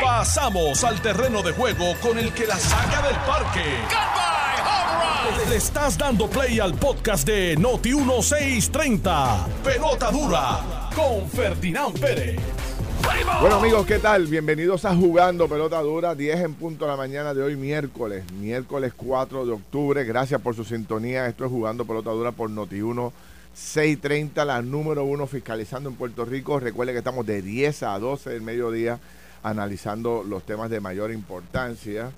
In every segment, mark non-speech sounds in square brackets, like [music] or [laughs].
Pasamos al terreno de juego con el que la saca del parque. Le estás dando play al podcast de Noti 1630. Pelota dura con Ferdinand Pérez. Bueno amigos, ¿qué tal? Bienvenidos a Jugando Pelota Dura, 10 en punto de la mañana de hoy miércoles, miércoles 4 de octubre. Gracias por su sintonía. Esto es Jugando Pelota Dura por Noti1 630, la número uno fiscalizando en Puerto Rico. Recuerde que estamos de 10 a 12 del mediodía analizando los temas de mayor importancia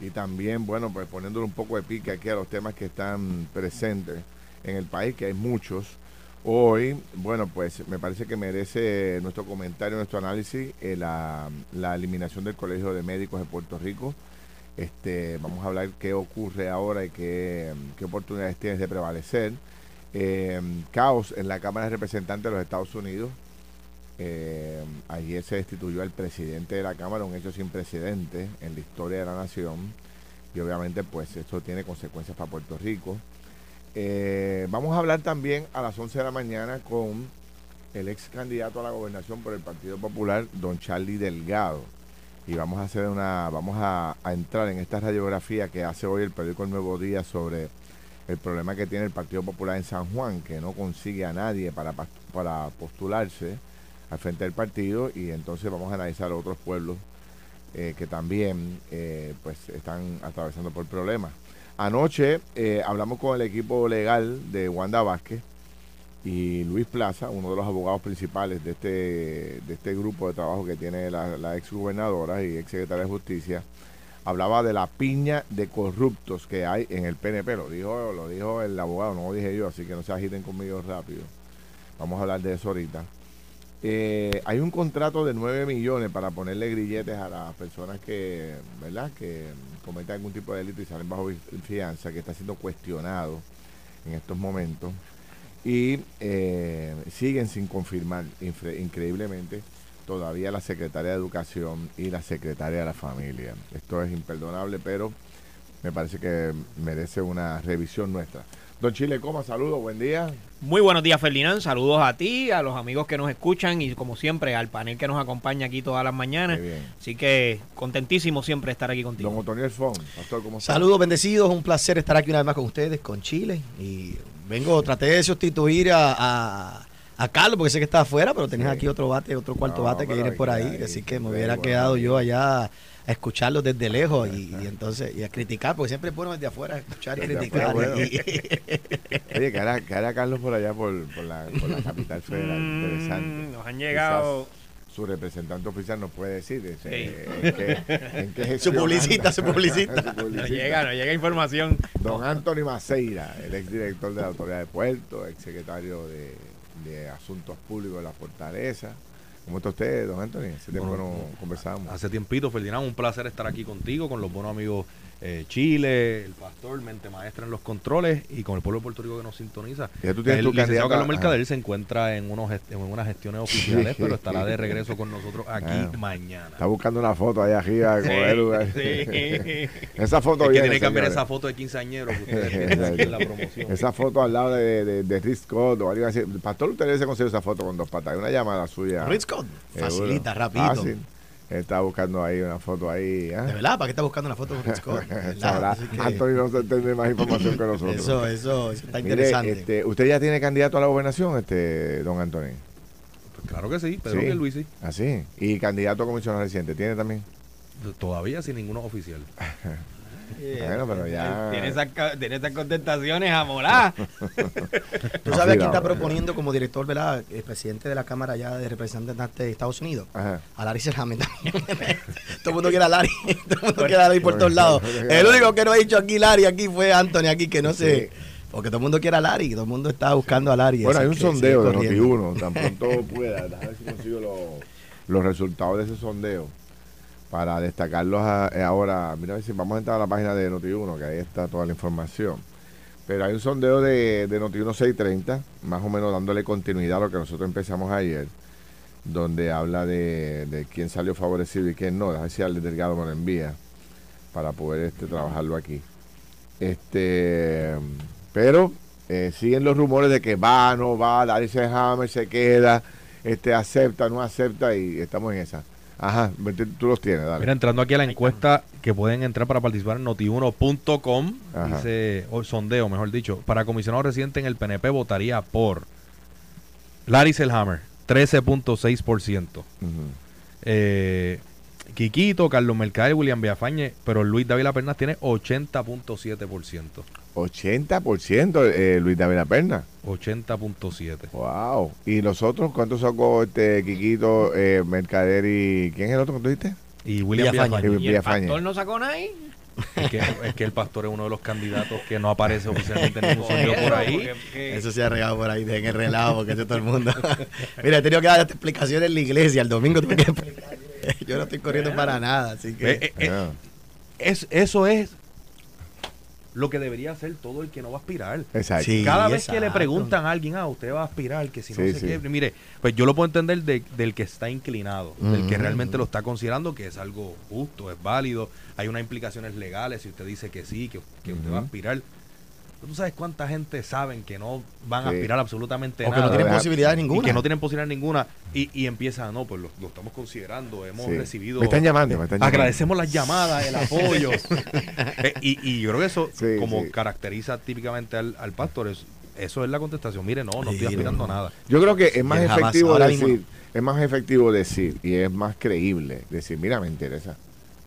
y también, bueno, pues poniéndole un poco de pique aquí a los temas que están presentes en el país, que hay muchos. Hoy, bueno, pues me parece que merece nuestro comentario, nuestro análisis, eh, la, la, eliminación del Colegio de Médicos de Puerto Rico. Este, vamos a hablar qué ocurre ahora y qué, qué oportunidades tienes de prevalecer. Eh, caos en la Cámara de Representantes de los Estados Unidos. Eh, ayer se destituyó al presidente de la Cámara, un hecho sin precedentes en la historia de la nación. Y obviamente, pues esto tiene consecuencias para Puerto Rico. Eh, vamos a hablar también a las 11 de la mañana con el ex candidato a la gobernación por el Partido Popular, don Charlie Delgado. Y vamos a hacer una, vamos a, a entrar en esta radiografía que hace hoy el periódico El Nuevo Día sobre el problema que tiene el Partido Popular en San Juan, que no consigue a nadie para, postularse al frente del partido y entonces vamos a analizar otros pueblos eh, que también eh, pues están atravesando por problemas. Anoche eh, hablamos con el equipo legal de Wanda Vázquez y Luis Plaza, uno de los abogados principales de este, este grupo de trabajo que tiene la, la ex y ex secretaria de Justicia, hablaba de la piña de corruptos que hay en el PNP. Lo dijo, lo dijo el abogado, no lo dije yo, así que no se agiten conmigo rápido. Vamos a hablar de eso ahorita. Eh, hay un contrato de 9 millones para ponerle grilletes a las personas que, ¿verdad? que cometen algún tipo de delito y salen bajo fianza, que está siendo cuestionado en estos momentos. Y eh, siguen sin confirmar, increíblemente, todavía la secretaria de Educación y la secretaria de la Familia. Esto es imperdonable, pero me parece que merece una revisión nuestra. Don Chile Coma, saludos, buen día. Muy buenos días, Ferdinand. Saludos a ti, a los amigos que nos escuchan y, como siempre, al panel que nos acompaña aquí todas las mañanas. Así que contentísimo siempre estar aquí contigo. Don Otoniel Fon, pastor, ¿cómo estás? Saludos, bendecidos. Un placer estar aquí una vez más con ustedes, con Chile. Y vengo, traté de sustituir a, a, Carlos, porque sé que está afuera, pero tenías aquí otro bate, otro cuarto bate que viene por ahí. así que me hubiera quedado yo allá a escucharlos desde lejos y, entonces y a criticar, porque siempre es bueno desde afuera escuchar y criticar. [laughs] Oye, que hará, Carlos por allá por, por, la, por la capital federal. Mm, Interesante. Nos han llegado. su representante oficial nos puede decir ese, en, qué, en qué su publicita, su [laughs] publicita. Nos llega, nos llega información. Don Anthony Maceira, el exdirector de la Autoridad de Puerto, exsecretario de, de Asuntos Públicos de la Fortaleza ¿Cómo está usted, don Anthony? Hace tiempo no conversamos. Hace tiempito, Ferdinand, un placer estar aquí contigo, con los buenos amigos eh, Chile, el pastor, mente maestra en los controles y con el pueblo de Puerto Rico que nos sintoniza. tú tienes el tu licenciado Carlos Mercader se encuentra en, unos en unas gestiones oficiales, pero estará de regreso con nosotros [laughs] aquí ah. mañana. Está buscando una foto allá arriba. Sí, [laughs] esa foto es que tiene que cambiar esa foto de quinceañero que ustedes tienen en la promoción. Esa foto al lado de, de, de Rick Scott o algo así. Pastor, usted se conseguir esa foto con dos patas. Una llamada suya. Rick Scott. Facilita, rápido. Fácil. Está buscando ahí una foto ahí. ¿eh? ¿De verdad? ¿Para qué está buscando una foto con Scott? [laughs] Antonio no se entiende más información que nosotros. Eso, eso, está interesante. Este, ¿Usted ya tiene candidato a la gobernación, este, don Antonio? Pues claro que sí, Pedro ¿Sí? Luis sí. ¿Ah, sí? ¿Y candidato a comisionado reciente? ¿Tiene también? Todavía sin ninguno oficial. [laughs] bueno, pero ya. Tiene esas, tiene esas contestaciones a [laughs] Tú sabes quién está proponiendo como director, ¿verdad? El presidente de la Cámara ya de representantes de Estados Unidos. Ajá. A Larry Selhammer también. [laughs] todo el mundo quiere a Larry. [laughs] todo el mundo quiere a Larry por todos lados. El único que no ha dicho aquí Larry aquí fue Anthony aquí, que no sé. Porque todo el mundo quiere a Larry, todo el mundo está buscando a Larry. Bueno, hay un sondeo de Noti1, tan pronto pueda, a ver si consigo los, los resultados de ese sondeo para destacarlos eh, ahora. Mira, si vamos a entrar a la página de Noti1, que ahí está toda la información. Pero hay un sondeo de, de Noti1 630, más o menos dándole continuidad a lo que nosotros empezamos ayer, donde habla de, quién salió favorecido y quién no. Déjame si al Delgado me lo envía para poder este, trabajarlo aquí. Este, pero eh, siguen los rumores de que va, no va, Larry Hammer se queda, este, acepta, no acepta y estamos en esa. Ajá, tú los tienes, dale. Mira, entrando aquí a la encuesta que pueden entrar para participar en notiuno.com, dice, o sondeo, mejor dicho, para comisionado residente en el PNP votaría por Larry Selhammer, 13.6%. eh, Quiquito, Carlos Mercader, William Villafañe, pero Luis David Pernas tiene 80.7%. 80% eh, Luis David Perna. 80.7. Wow. ¿Y los otros cuántos sacó este Quiquito, eh, Mercader y quién es el otro que tú dijiste? Y William Villafañe. ¿Y, el pastor no sacó nada ahí? Es que, es que, el pastor es uno de los candidatos que no aparece oficialmente en ningún [laughs] sitio por ahí. Eso se ha regado por ahí, en el relajo, porque es todo el mundo. [laughs] Mira, he tenido que dar esta explicación en la iglesia. El domingo tuve que explicar. [laughs] Yo no estoy corriendo para nada, así que. Eh, eh, eh, es, eso es lo que debería hacer todo el que no va a aspirar. Exacto. Cada vez que le preguntan a alguien, ah, usted va a aspirar, que si no se qué, mire, pues yo lo puedo entender del que está inclinado, del que realmente lo está considerando que es algo justo, es válido, hay unas implicaciones legales si usted dice que sí, que, usted va a aspirar. ¿Tú sabes cuánta gente saben que no van a aspirar absolutamente nada? que no tienen posibilidad ninguna. Y que no tienen posibilidad ninguna. Y, y empiezan, no, pues lo, estamos considerando, hemos recibido... Me están llamando, me están llamando. Agradecemos las llamadas, el apoyo. [laughs] Eh, y, y, yo creo que eso, como caracteriza típicamente al, pastor, eso es la contestación. Mire, no, no estoy aspirando a nada. Yo creo que es más efectivo decir, es más efectivo decir y es más creíble decir, mira, me interesa.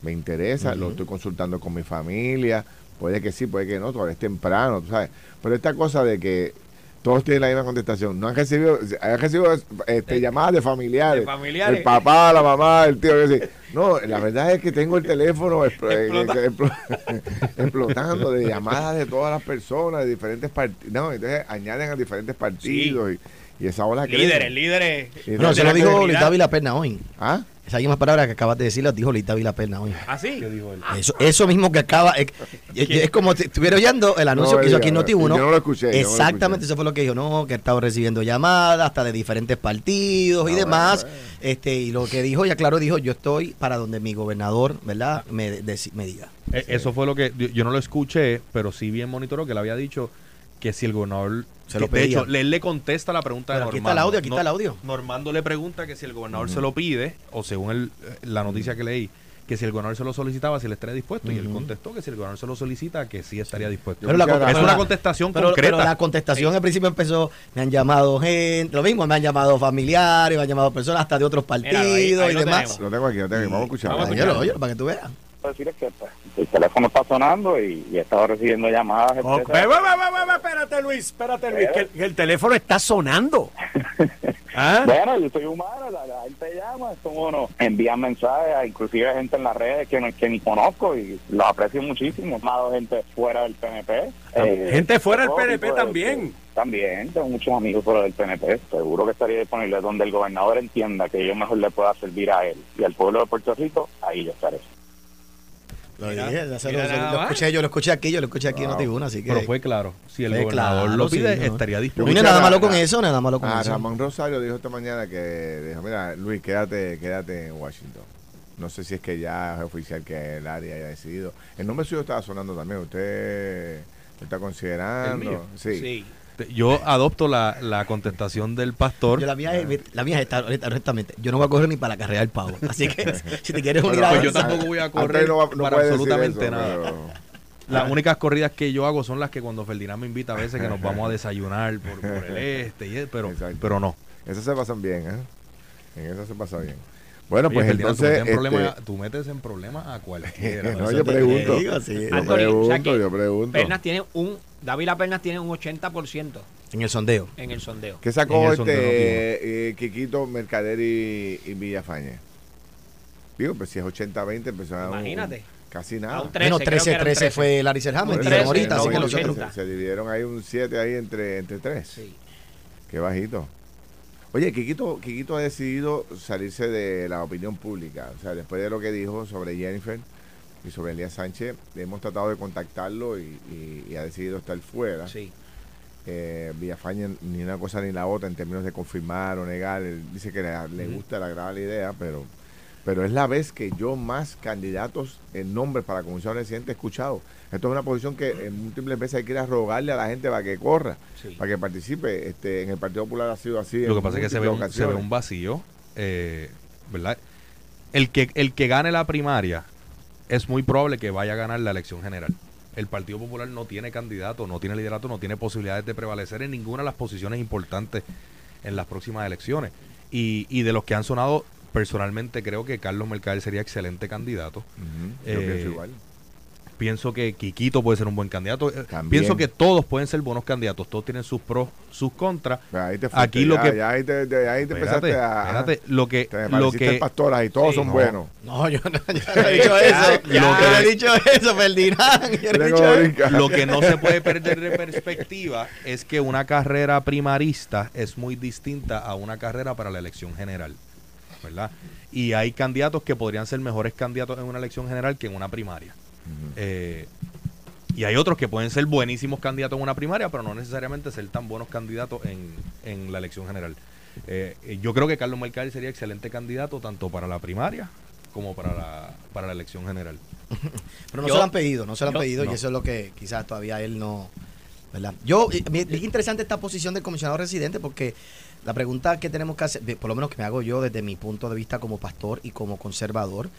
Me interesa, lo estoy consultando con mi familia, Puede que sí, puede que no, todavía es temprano, tú sabes. Pero esta cosa de que todos tienen la misma contestación. No han recibido, han recibido este, llamadas de familiares. El papá, la mamá, el tío. No, la verdad es que tengo el teléfono eh, [laughs] explotando de llamadas de todas las personas, de diferentes partidos. No, entonces añaden a diferentes partidos y, y, esa ola Líderes, líderes. No, se lo dijo David La Pena hoy. ¿Ah? Esas mismas palabras que acabas de decir las dijo Lita Vilapena hoy. ¿Ah, sí? Eso, eso mismo que acaba. Es, es como si estuviera oyendo el anuncio que hizo aquí en Noti1. Yo no lo escuché. Exactamente, eso fue lo que dijo, ¿no? Que estaba recibiendo llamadas hasta de diferentes partidos y ah, demás. este Y lo que dijo, ya claro, dijo: Yo estoy para donde mi gobernador, ¿verdad?, me, me diga. Eh, eso fue lo que. Yo no lo escuché, pero sí bien monitoró que le había dicho que si el gobernador se lo de hecho, él le contesta la pregunta de Normando. Aquí está el audio, aquí está el audio. Normando le pregunta que si el gobernador se lo pide, o según el, eh, la noticia que leí, que si el gobernador se lo solicitaba, si él estaría dispuesto. Y él contestó que si el gobernador se lo solicita, que sí estaría dispuesto. Pero es una contestación concreta. Pero la contestación al principio empezó, me han llamado gente, lo mismo, me han llamado familiares, me han llamado personas hasta de otros partidos y demás. Lo tengo aquí, lo tengo aquí. Vamos a escuchar. Vamos a para que tú veas decir es que pues, el teléfono está sonando y, he estado recibiendo llamadas. espérate, Luis, espérate, Luis, que el, teléfono está sonando. [laughs] ¿Ah? Bueno, yo soy humano, la, gente llama, como no, envían mensajes, inclusive gente en las redes que, no, que ni conozco y lo aprecio muchísimo. Más gente fuera del PNP. Eh, gente fuera del PNP también. También, tengo muchos amigos fuera del PNP. Seguro que estaría disponible donde el gobernador entienda que yo mejor le pueda servir a él y al pueblo de Puerto Rico, ahí yo estaré. Lo dije, lo, escuché, yo lo escuché aquí, yo lo escuché aquí en Notibuna, así que... Pero fue claro, si el gobernador lo pide, estaría disponible. No nada malo con eso, nada malo con eso. Ramón Rosario dijo esta mañana que, dijo, mira, Luis, quédate, quédate en Washington. No sé si es que ya es oficial que el área haya decidido. El nombre suyo estaba sonando también, ¿usted está considerando? Sí. sí. Yo adopto la, la contestación del pastor. Yo la mía es, la mía es honestamente, yo no voy a correr ni para la carrera del pavo. Así que [laughs] si te quieres unir a pues yo tampoco voy a correr para absolutamente nada. [laughs] Las únicas corridas que yo hago son las que cuando Ferdinand me invita a veces que nos vamos a desayunar por, el este, y, pero, pero no. Esas se pasan bien, ¿eh? En eso se pasa bien. Bueno, pues entonces. Tú, este... tú, metes en problemas a cualquiera. [laughs] no, yo pregunto. yo pregunto, yo pregunto. Pernas tiene un. David Pernas tiene un 80%. En el sondeo. En el sondeo. ¿Qué sacó este eh, Quiquito, Mercader y, y Villafañe? Digo, pues si es 80-20, pues Imagínate. casi nada. Un 13, 13, fue Larry Serham, ahorita, así que los se, se, dividieron ahí un 7 ahí entre, entre 3. Sí. Qué bajito. Oye, Quiquito, Quiquito ha decidido salirse de la opinión pública. O sea, después de lo que dijo sobre Jennifer y sobre Elías Sánchez, hemos tratado de contactarlo y, ha decidido estar fuera. Sí. Eh, Villafaña ni una cosa ni la otra en términos de confirmar o negar. Él dice que le, gusta, le agrada la idea, pero pero es la vez que yo más candidatos en nombre para la comisión residente he escuchado. Esto es una posición que en múltiples veces hay que ir a rogarle a la gente para que corra, para que participe. Este, en el Partido Popular ha sido así. Lo que pasa es que se ve, un, se ve un vacío, eh, ¿verdad? el que, el que gane la primaria es muy probable que vaya a ganar la elección general. El Partido Popular no tiene candidato, no tiene liderato, no tiene posibilidades de prevalecer en ninguna de las posiciones importantes en las próximas elecciones. Y, y de los que han sonado, personalmente creo que Carlos Mercader sería excelente candidato. Yo pienso eh, igual. Pienso que Quiquito puede ser un buen candidato. Eh, pienso que todos pueden ser buenos candidatos. Todos tienen sus pros, sus contras. Aquí lo que ya ahí te, ahí te empezaste a espérate, lo que te lo que pastoras y todos son buenos. No, yo no, yo no [laughs] he dicho eso. yo no he dicho eso, Ferdinand. Yo no he dicho eso. Lo que no se puede perder de perspectiva es que una carrera primarista es muy distinta a una carrera para la elección general. ¿verdad? Y hay candidatos que podrían ser mejores candidatos en una elección general que en una primaria. Eh, y hay otros que pueden ser buenísimos candidatos en una primaria, pero no necesariamente ser tan buenos candidatos en, la elección general. Eh, yo creo que Carlos Mercari sería excelente candidato tanto para la primaria como para la, para la elección general. [laughs] pero no se lo han pedido, no se lo han pedido y eso es lo que quizás todavía él no... ¿verdad? Yo, es interesante esta posición del comisionado residente porque la pregunta que tenemos que hacer, por lo menos que me hago yo desde mi punto de vista como pastor y como conservador,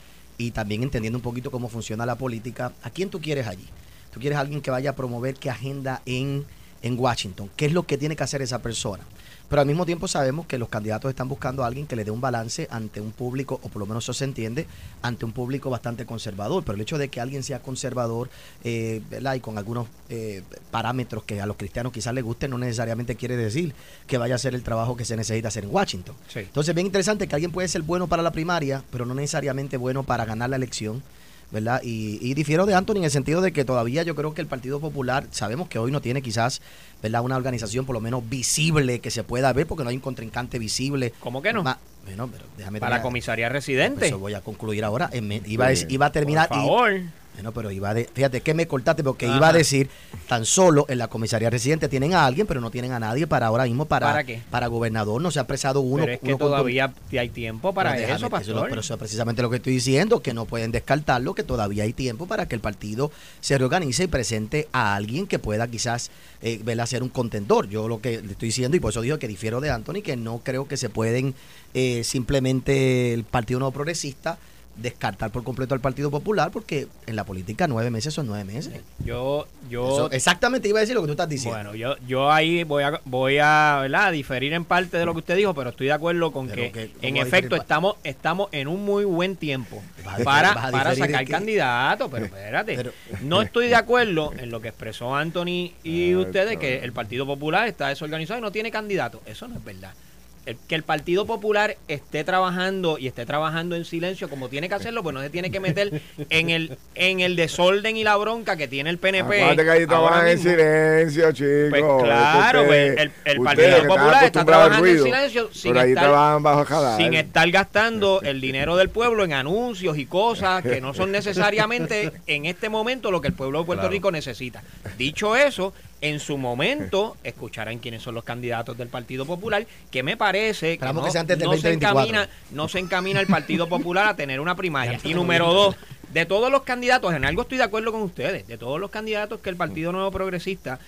y también entendiendo un poquito cómo funciona la política, ¿a quién tú quieres allí? ¿Tú quieres alguien que vaya a promover qué agenda en, en Washington? ¿Qué es lo que tiene que hacer esa persona? Pero al mismo tiempo sabemos que los candidatos están buscando a alguien que le dé un balance ante un público, o por lo menos eso se entiende, ante un público bastante conservador. Pero el hecho de que alguien sea conservador eh, y con algunos eh, parámetros que a los cristianos quizás les gusten, no necesariamente quiere decir que vaya a hacer el trabajo que se necesita hacer en Washington. Entonces, bien interesante que alguien puede ser bueno para la primaria, pero no necesariamente bueno para ganar la elección. ¿Verdad? Y, y, difiero de Anthony en el sentido de que todavía yo creo que el Partido Popular, sabemos que hoy no tiene quizás, ¿verdad? Una organización por lo menos visible que se pueda ver, porque no hay un contrincante visible. ¿Cómo que no? bueno, pero déjame Para la comisaría residente. Eso voy a concluir ahora. Iba, a, iba a terminar. Por favor. Bueno, pero iba de, fíjate que me cortaste porque iba a decir, tan solo en la comisaría residente tienen a alguien, pero no tienen a nadie para ahora mismo para, ¿Para, qué? para gobernador. No se ha apresado uno. Pero es que todavía hay tiempo para eso, pastor. pero eso es precisamente lo que estoy diciendo, que no pueden descartarlo, que todavía hay tiempo para que el partido se reorganice y presente a alguien que pueda quizás eh, ser un contendor. Yo lo que le estoy diciendo, y por eso digo que difiero de Anthony, que no creo que se pueden eh, simplemente el Partido No Progresista descartar por completo al Partido Popular porque en la política nueve meses son nueve meses. Yo, yo exactamente iba a decir lo que tú estás diciendo. Bueno, yo, yo ahí voy a, voy a ¿verdad? diferir en parte de lo que usted dijo, pero estoy de acuerdo con que, en efecto estamos, estamos en un muy buen tiempo para, para sacar candidatos, pero [laughs] espérate, no estoy de acuerdo en lo que expresó Anthony y ustedes que el Partido Popular está desorganizado y no tiene candidato. Eso no es verdad que el Partido Popular esté trabajando y esté trabajando en silencio como tiene que hacerlo, pues no se tiene que meter en el en el desorden y la bronca que tiene el PNP. que ahí trabajan en silencio, chicos. Pues claro, pues el, el Partido Popular está trabajando en silencio sin, estar, bajo sin estar gastando el dinero del pueblo en anuncios y cosas que no son necesariamente en este momento lo que el pueblo de Puerto Rico necesita. Dicho eso, en su momento escucharán quiénes son los candidatos del Partido Popular, que me parece que, no, se encamina, no se encamina el Partido Popular a tener una primaria. Y número dos, de todos los candidatos, en algo estoy de acuerdo con ustedes, de todos los candidatos que el Partido Nuevo Progresista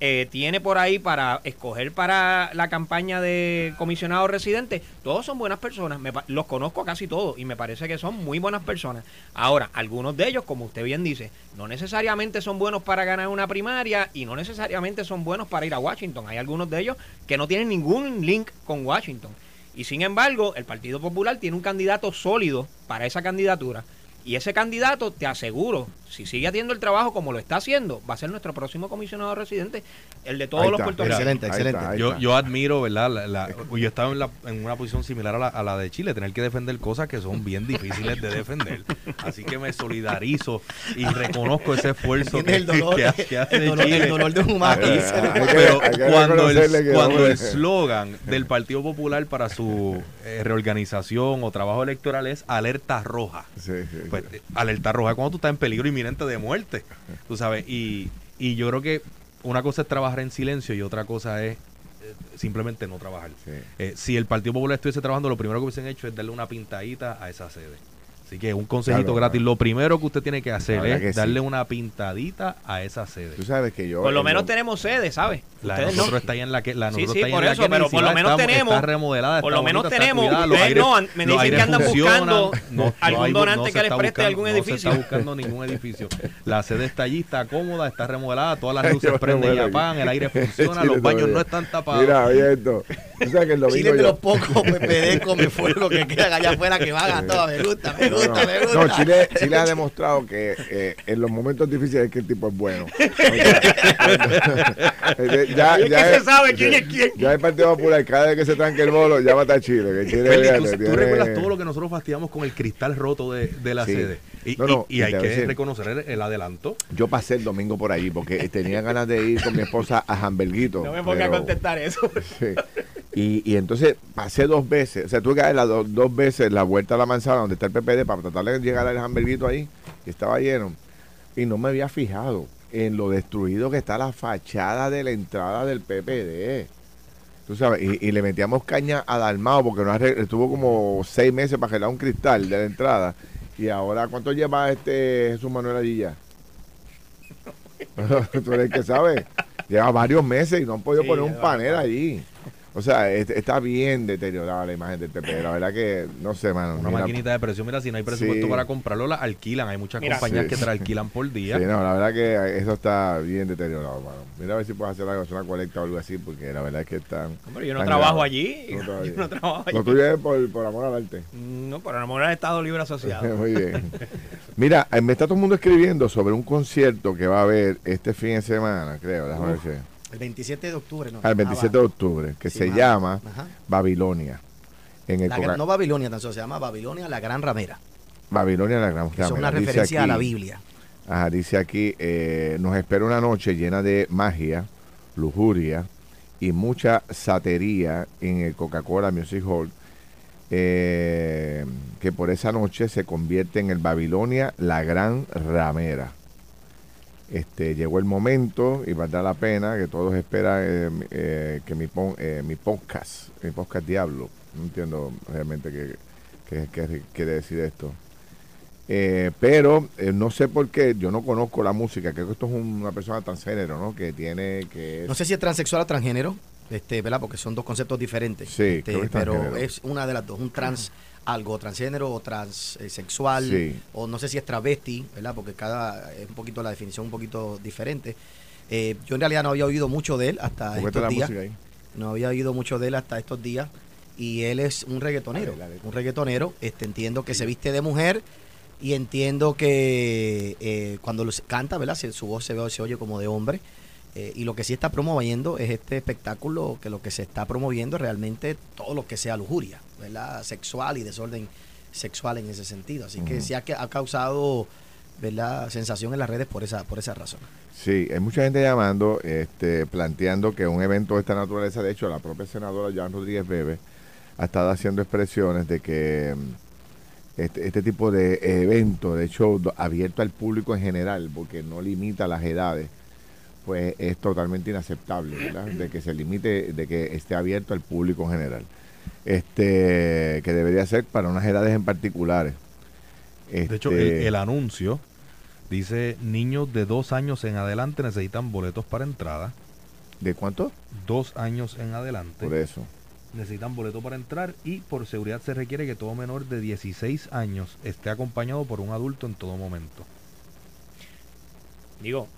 eh, tiene por ahí para escoger para la campaña de comisionado residente, todos son buenas personas, los conozco casi todos y me parece que son muy buenas personas. Ahora, algunos de ellos, como usted bien dice, no necesariamente son buenos para ganar una primaria y no necesariamente son buenos para ir a Washington. Hay algunos de ellos que no tienen ningún link con Washington. Y sin embargo, el Partido Popular tiene un candidato sólido para esa candidatura y ese candidato, te aseguro, si sigue haciendo el trabajo como lo está haciendo, va a ser nuestro próximo comisionado residente, el de todos los puertorriqueños. Excelente, excelente. yo, yo admiro, ¿verdad? La, yo he estado en, la, en, una posición similar a la, a la, de Chile, tener que defender cosas que son bien difíciles de defender. Así que me solidarizo y reconozco ese esfuerzo que, el dolor, que, hace el dolor, Chile. El dolor de un humano. Pero cuando el, cuando el slogan del Partido Popular para su eh, reorganización o trabajo electoral es alerta roja. Sí, sí, pues, alerta roja cuando tú estás en peligro inminente de muerte, tú sabes, y, y yo creo que una cosa es trabajar en silencio y otra cosa es eh, simplemente no trabajar. Eh, si el Partido Popular estuviese trabajando, lo primero que hubiesen hecho es darle una pintadita a esa sede. Así que un consejito gratis. Lo primero que usted tiene que hacer es darle una pintadita a esa sede. Tú sabes que yo. Por lo menos tenemos sede, ¿sabes? La de nosotros está ahí en la que. La sí, sí, por eso, pero por lo menos tenemos. Está remodelada. Por lo menos tenemos. Ustedes no, me dicen que andan buscando algún donante que les preste algún edificio. No se está buscando ningún edificio. La sede está allí, está cómoda, está remodelada, todas las luces prenden y apagan, el aire [laughs] funciona, los baños no están tapados. Mira, oye esto. O sea que el [laughs] domingo. Chile de los pocos PPD come fuego que quedan allá afuera que van [laughs] a todo. Me me gusta. No, Chile, Chile ha demostrado que eh, en los momentos difíciles es que el tipo es bueno. [laughs] ya, ya se sabe quién es quién. Ya el Partido Popular, cada vez que se tranque el bolo, ya mata a Chile. Que Chile ¿tú, recuerdas todo lo que nosotros fastidiamos con el cristal roto de, de la sede? Y, y, hay que reconocer el, adelanto. Yo pasé el domingo por ahí porque tenía ganas de ir con mi esposa a Hamburguito. No me ponga a contestar eso. Sí. Y, y, entonces pasé dos veces, o sea, tuve que dar las dos veces la vuelta a la manzana donde está el PPD para tratar de llegar al hamburguito ahí, que estaba lleno. Y no me había fijado en lo destruido que está la fachada de la entrada del PPD. Tú sabes, y, le metíamos caña a Dalmao porque no estuvo como seis meses para gelar un cristal de la entrada. Y ahora, ¿cuánto lleva este Jesús Manuel allí ya? [laughs] [laughs] Tú eres el que sabe. Lleva varios meses y no han podido poner un panel allí. O sea, está bien deteriorada la imagen del PP. La verdad que, no sé, mano. Una maquinita de presión, mira, si no hay presupuesto para comprarlo, la alquilan. Hay muchas compañías que te la alquilan por día. Sí, no, la verdad que eso está bien deteriorado, mano. Mira a ver si puedes hacer algo, una colecta o algo así, porque la verdad es que están. Hombre, yo no [laughs] trabajo allí. yo no trabajo allí. Lo tuyo es por, por amor al arte. No, por amor al Estado Libre Asociado. [laughs] Muy bien. Mira, me está todo el mundo escribiendo sobre un concierto que va a haber este fin de semana, creo. Déjame ver si. El 27 de octubre, ¿no? El 27 de octubre, que se llama Babilonia. En el no Babilonia, tan solo se llama Babilonia la Gran Ramera. Babilonia la Gran Ramera. Es una referencia a la Biblia. Ajá, dice aquí, eh, nos espera una noche llena de magia, lujuria y mucha satería en el Coca-Cola Music Hall, eh, que por esa noche se convierte en el Babilonia la Gran Ramera. Este, llegó el momento y valdrá la pena que todos esperan eh, eh, que mi, eh, mi podcast, mi podcast Diablo, no entiendo realmente qué, quiere decir esto. pero no sé por qué, yo no conozco la música, creo que esto es una persona transgénero, ¿no? Que tiene que... No sé si es transexual o transgénero, este, ¿verdad? Porque son dos conceptos diferentes. Sí, este, pero es una de las dos, un trans algo transgénero o transexual, o no sé si es travesti, ¿verdad? Porque cada es un poquito la definición un poquito diferente. Eh, yo en realidad no había oído mucho de él hasta estos días. No había oído mucho de él hasta estos días. Y él es un reggaetonero. un reggaetonero. Este, entiendo que se viste de mujer y entiendo que eh, cuando canta, ¿verdad? Su voz se, ve, se oye como de hombre. Eh, y lo que sí está promoviendo es este espectáculo, que lo que se está promoviendo es realmente todo lo que sea lujuria, ¿verdad? Sexual y desorden sexual en ese sentido. Así que sí ha, ha causado ¿verdad? sensación en las redes por esa, por esa razón. Sí, hay mucha gente llamando, este, planteando que un evento de esta naturaleza, de hecho la propia senadora Joan Rodríguez Bebe ha estado haciendo expresiones de que mm, este, este tipo de evento, de hecho abierto al público en general, porque no limita las edades, pues es totalmente inaceptable, ¿verdad? De que se limite, de que esté abierto al público en general. Este, que debería ser para unas edades en particulares. de hecho, este el, anuncio dice niños de dos años en adelante necesitan boletos para entrada. ¿De cuánto? Dos años en adelante. Por eso. Necesitan boleto para entrar y por seguridad se requiere que todo menor de 16 años esté acompañado por un adulto en todo momento. Digo,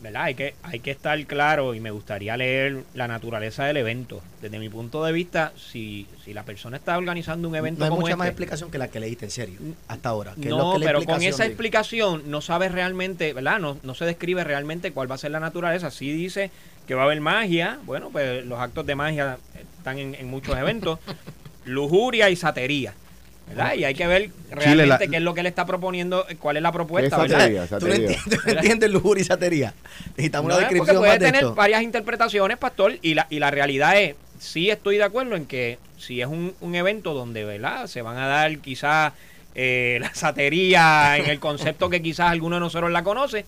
¿verdad? Hay que, hay que estar claro y me gustaría leer la naturaleza del evento. Desde mi punto de vista, si, si la persona está organizando un evento no hay mucha más este explicación que la que leíste, en serio, hasta ahora. no, pero con esa explicación no sabes realmente, ¿verdad? No, no se describe realmente cuál va a ser la naturaleza. Sí dice que va a haber magia, bueno, pues los actos de magia están en, en muchos eventos, [laughs] lujuria y satería. Y hay que ver realmente qué es lo que él está proponiendo, cuál es la propuesta. ¿Tú no entiendes, lujuria y satería? Necesitamos una descripción puede tener varias interpretaciones, pastor, y la, y la realidad es, sí estoy de acuerdo en que si es un, un evento donde, ¿verdad? Se van a dar quizás eh, [laughs] la satería en el concepto que quizás alguno de nosotros la conoce,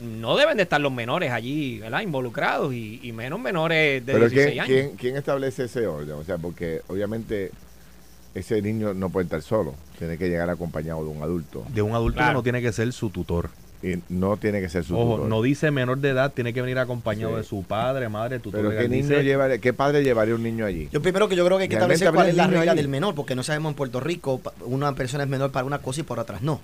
no deben de estar los menores allí, ¿verdad? Involucrados y, y menos menores de Pero ¿quién, ¿quién, ¿quién establece ese orden? O sea, porque obviamente ese niño no puede estar solo, tiene que llegar acompañado de un adulto. De un adulto que no tiene que ser su tutor. Y no tiene que ser su Ojo, tutor. no dice menor de edad, tiene que venir acompañado de su padre, madre, tutor. Pero ¿qué, niño ¿qué padre llevaría un niño allí? Yo primero que yo creo que hay que Realmente establecer cuál es la regla allí. del menor, porque no sabemos en Puerto Rico, una persona es menor para una cosa y por otras no.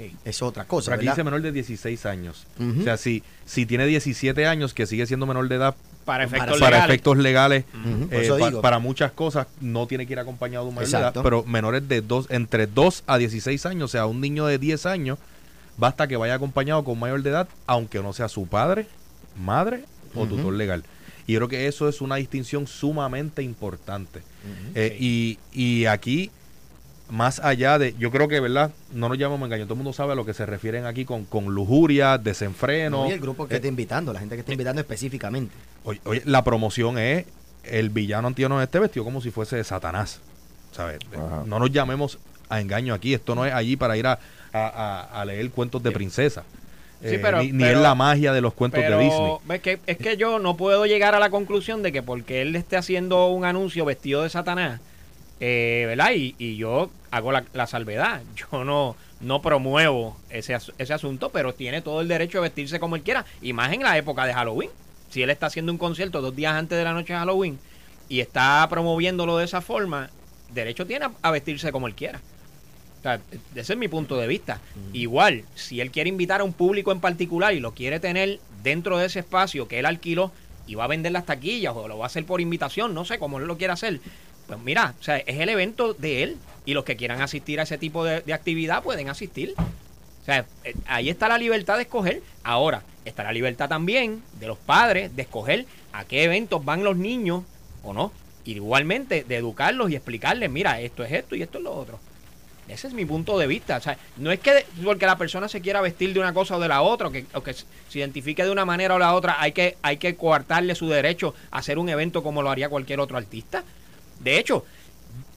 Sí. Es otra cosa. Pero aquí ¿verdad? dice menor de 16 años. O sea, si, si tiene 17 años, que sigue siendo menor de edad, Para efectos Para para legales. efectos eh, para muchas cosas, no tiene que ir acompañado de un mayor de edad, pero menores de dos, entre 2 a 16 años, o sea, un niño de 10 años, basta que vaya acompañado con un mayor de edad, aunque no sea su padre, madre o tutor legal. Y yo creo que eso es una distinción sumamente importante. Eh, y, y aquí, más allá de, yo creo que, ¿verdad? No nos llamamos engaño, todo el mundo sabe a lo que se refieren aquí con, con lujuria, desenfreno. No, y el grupo que Eh, está invitando, la gente que está invitando específicamente. Oye, oye, la promoción es el villano antiguo este vestido como si fuese Satanás. ¿Sabes? Ajá. No nos llamemos a engaño aquí. Esto no es allí para ir a, a- a- a leer cuentos de princesa. Sí, Eh, pero- ni, ni pero- es la magia de los cuentos Pero de Disney. ves que, es que yo no puedo llegar a la conclusión de que porque él esté haciendo un anuncio vestido de Satanás, eh, ¿verdad? Y, y yo hago la, la salvedad. [laughs] Yo no, no promuevo ese, ese asunto, pero tiene todo el derecho de vestirse como él quiera. Y más en la época de Halloween. Si él está haciendo un concierto dos días antes de la noche de Halloween y está promoviéndolo de esa forma, derecho tiene a, a vestirse como él quiera. O sea, ese es mi punto de vista. Igual, si él quiere invitar a un público en particular y lo quiere tener dentro de ese espacio que él alquiló y va a vender las taquillas o lo va a hacer por invitación, no sé cómo él lo quiera hacer. Pues mira, o sea, es el evento de él y los que quieran asistir a ese tipo de, actividad pueden asistir. O sea, eh, ahí está la libertad de escoger. Ahora, está la libertad también de los padres de escoger a qué eventos van los niños o no. Igualmente, de educarlos y explicarles, mira, esto es esto y esto es lo otro. Ese es mi punto de vista. O sea, no es que porque la persona se quiera vestir de una cosa o de la otra, o que, o que se identifique de una manera o la otra, hay que, hay que coartarle su derecho a hacer un evento como lo haría cualquier otro artista. De hecho,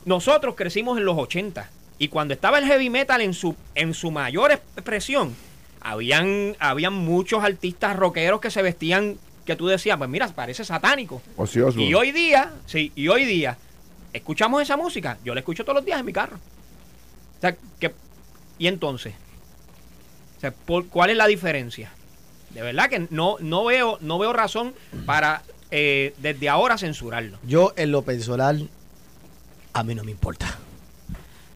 nosotros crecimos en los 80 y cuando estaba el heavy metal en su, en su mayor expresión, habían, habían muchos artistas rockeros que se vestían, que tú decías, pues mira, parece satánico. Y hoy día, sí, y hoy día, escuchamos esa música, yo la escucho todos los días en mi carro. O sea, que, y entonces, o sea, ¿por- ¿cuál es la diferencia? De verdad que no, no veo, no veo razón para eh, desde ahora censurarlo. Yo, en lo personal, a mí no me importa.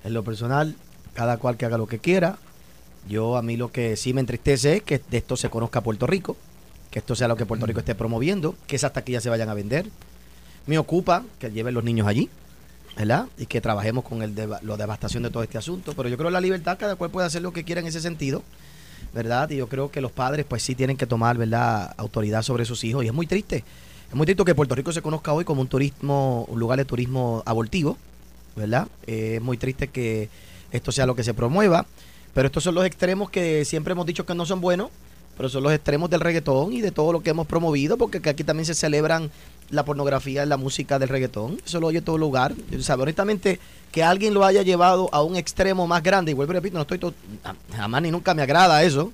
En lo personal, cada cual que haga lo que quiera. Yo, a mí lo que sí me entristece es que de esto se conozca Puerto Rico, que esto sea lo que Puerto Rico esté promoviendo, que esas taquillas se vayan a vender. Me ocupa que lleven los niños allí, ¿verdad? Y que trabajemos con el deva- la devastación de todo este asunto. Pero yo creo la libertad, cada cual puede hacer lo que quiera en ese sentido. ¿verdad? Y yo creo que los padres pues sí tienen que tomar, ¿verdad?, autoridad sobre sus hijos. Y es muy triste. Es muy triste que Puerto Rico se conozca hoy como un turismo, un lugar de turismo abortivo, ¿verdad? Eh, es muy triste que esto sea lo que se promueva. Pero estos son los extremos que siempre hemos dicho que no son buenos, pero son los extremos del reggaetón y de todo lo que hemos promovido, porque que aquí también se celebran la pornografía en la música del reggaetón. Eso lo oye todo lugar. O sea, honestamente, que alguien lo haya llevado a un extremo más grande, y vuelvo y repito, no estoy to- jamás ni nunca me agrada eso.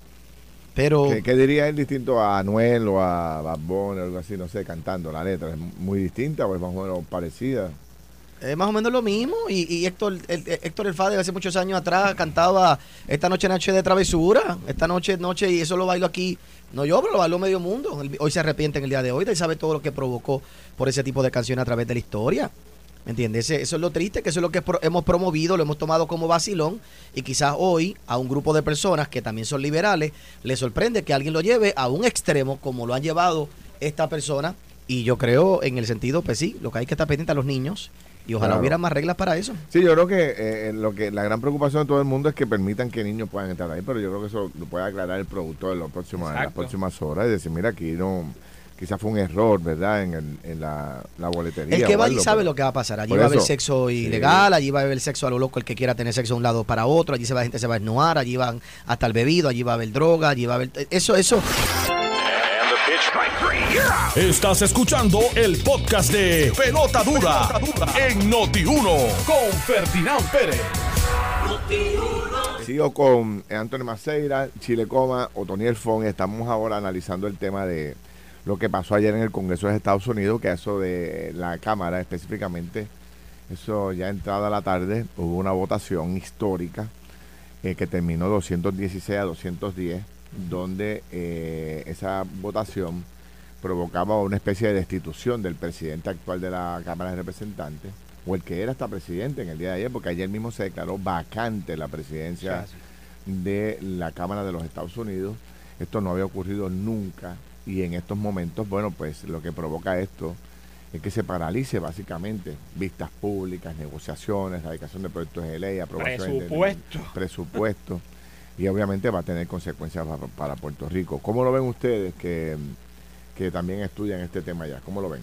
Pero ¿Qué, qué diría él distinto a Anuel o a Bad Bunny o algo así? No sé, cantando la letra. ¿Es muy distinta o es más o menos parecida? es más o menos lo mismo. Y, y Héctor, el, Héctor El Fader hace muchos años atrás cantaba Esta noche noche de travesura, esta noche noche, y eso lo bailo aquí. No yo, pero lo bailó medio mundo. Hoy se arrepiente en el día de hoy y sabe todo lo que provocó por ese tipo de canciones a través de la historia. ¿Me entiendes? Eso es lo triste, que eso es lo que hemos promovido, lo hemos tomado como vacilón y quizás hoy a un grupo de personas que también son liberales les sorprende que alguien lo lleve a un extremo como lo han llevado esta persona y yo creo en el sentido, pues sí, lo que hay que estar pendiente a los niños y ojalá Claro. hubiera más reglas para eso. Sí, yo creo que eh, lo que la gran preocupación de todo el mundo es que permitan que niños puedan entrar ahí, pero yo creo que eso lo puede aclarar el productor en, los próximos, en las próximas horas y decir, mira, aquí no, quizás fue un error, ¿verdad? En, el- en la, la boletería. El que va allí sabe pero- lo que va a pasar. Allí Por va a haber sexo sí. ilegal, allí va a haber sexo a lo loco el que quiera tener sexo de un lado para otro, allí se va, la gente se va a desnudar, allí van hasta el bebido, allí va a haber droga, allí va a haber... Eso, eso... Estás escuchando el podcast de Pelota Dura, en Noti1 con Ferdinand Pérez. Sigo con Anthony Maceira, Chile Coma, Otoniel Fon. Estamos ahora analizando el tema de lo que pasó ayer en el Congreso de Estados Unidos, que eso de la Cámara específicamente Eso ya entrada la tarde hubo una votación histórica eh, que terminó 216 a 210, donde eh, esa votación provocaba una especie de destitución del presidente actual de la Cámara de Representantes, o el que era hasta presidente en el día de ayer, porque ayer mismo se declaró vacante la presidencia de la Cámara de los Estados Unidos. Esto no había ocurrido nunca y en estos momentos, bueno, pues lo que provoca esto es que se paralice básicamente vistas públicas, negociaciones, radicación de proyectos de ley, aprobación presupuesto. de presupuesto y obviamente va a tener consecuencias para Puerto Rico. ¿Cómo lo ven ustedes que que también estudian este tema ya. ¿Cómo lo ven?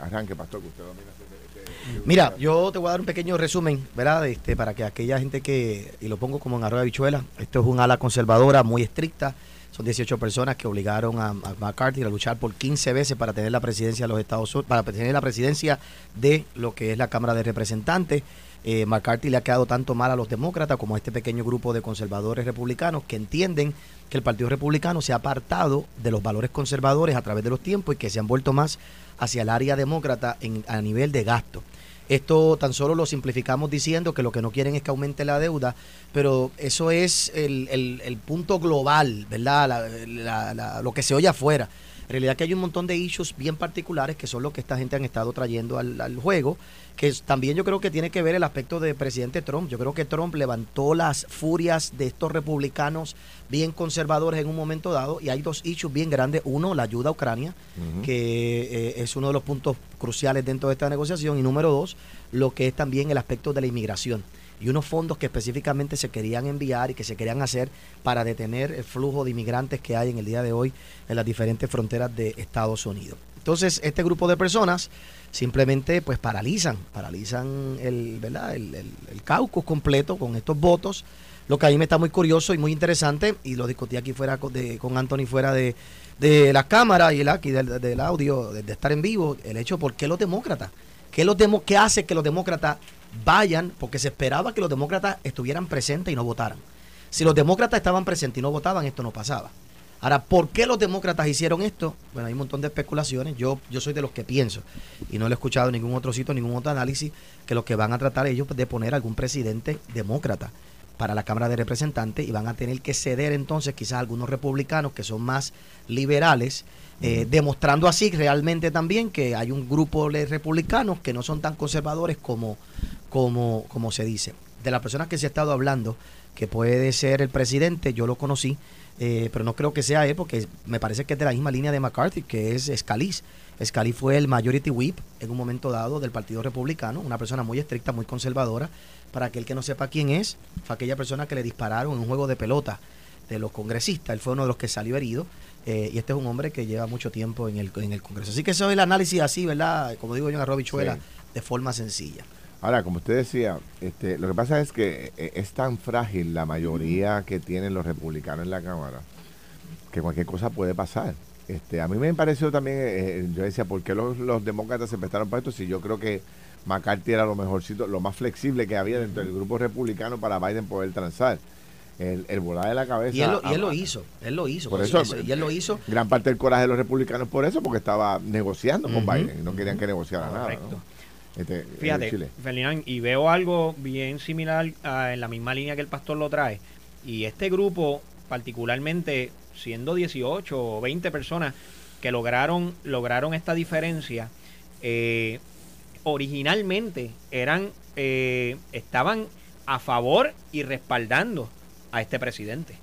Arranque, pastor, que usted domina este, este, este Mira, yo te voy a dar un pequeño resumen, ¿verdad? Este, para que aquella gente que, y lo pongo como en arroba bichuela, esto es un ala conservadora muy estricta. Son 18 personas que obligaron a, McCarthy a luchar por 15 veces para tener la presidencia de los Estados Unidos, para tener la presidencia de lo que es la Cámara de Representantes. Eh, McCarthy le ha quedado tanto mal a los demócratas como a este pequeño grupo de conservadores republicanos que entienden que el Partido Republicano se ha apartado de los valores conservadores a través de los tiempos y que se han vuelto más hacia el área demócrata en, a nivel de gasto. Esto tan solo lo simplificamos diciendo que lo que no quieren es que aumente la deuda, pero eso es el, el, punto global, ¿verdad? lo que se oye afuera. En realidad que hay un montón de issues bien particulares que son los que esta gente han estado trayendo al, al juego que también yo creo que tiene que ver el aspecto de presidente Trump. Yo creo que Trump levantó las furias de estos republicanos bien conservadores en un momento dado y hay dos issues bien grandes. Uno, la ayuda a Ucrania, que eh, es uno de los puntos cruciales dentro de esta negociación. Y número dos, lo que es también el aspecto de la inmigración y unos fondos que específicamente se querían enviar y que se querían hacer para detener el flujo de inmigrantes que hay en el día de hoy en las diferentes fronteras de Estados Unidos. Entonces, este grupo de personas simplemente pues paralizan, paralizan el, ¿verdad? El, el, caucus completo con estos votos. Lo que a mí me está muy curioso y muy interesante, y lo discutí aquí fuera con Anthony fuera de, de la cámara y el aquí del, audio, de, estar en vivo, el hecho por qué los demócratas, qué, los demo, qué hace que los demócratas vayan, porque se esperaba que los demócratas estuvieran presentes y no votaran. Si los demócratas estaban presentes y no votaban, esto no pasaba. Ahora, ¿por qué los demócratas hicieron esto? Bueno, hay un montón de especulaciones. Yo, yo soy de los que pienso, y no lo he escuchado en ningún otro sitio, ningún otro análisis, que lo que van a tratar ellos de poner algún presidente demócrata para la Cámara de Representantes y van a tener que ceder entonces quizás algunos republicanos que son más liberales, eh, demostrando así realmente también que hay un grupo de republicanos que no son tan conservadores como, como, como se dice. De las personas que se ha estado hablando, que puede ser el presidente, yo lo conocí, eh, pero no creo que sea él porque me parece que es de la misma línea de McCarthy, que es Scalise. Scalise fue el majority whip en un momento dado del Partido Republicano, una persona muy estricta, muy conservadora. Para aquel que no sepa quién es, fue aquella persona que le dispararon en un juego de pelota de los congresistas. Él fue uno de los que salió herido. Eh, y este es un hombre que lleva mucho tiempo en el, en el Congreso. Así que eso es el análisis así, ¿verdad? Como digo yo en Arrobichuela, de forma sencilla. Ahora, como usted decía, este, lo que pasa es que eh, es tan frágil la mayoría que tienen los republicanos en la Cámara que cualquier cosa puede pasar. Este, a mí me pareció también, eh, eh, yo decía, ¿por qué los, demócratas se prestaron para esto? Si yo creo que McCarthy era lo mejorcito, lo más flexible que había dentro del grupo republicano para Biden poder transar. El, el volar de la cabeza. Y él lo, hizo, él lo hizo. Por eso, y él lo hizo. Gran parte del coraje de los republicanos por eso, porque estaba negociando con Biden y no querían que negociara nada. Este, Fíjate, Ferdinand, y veo algo bien similar en la misma línea que el pastor lo trae. Y este grupo, particularmente siendo 18 o 20 personas que lograron, lograron esta diferencia, eh, originalmente eran, eh, estaban a favor y respaldando a este presidente.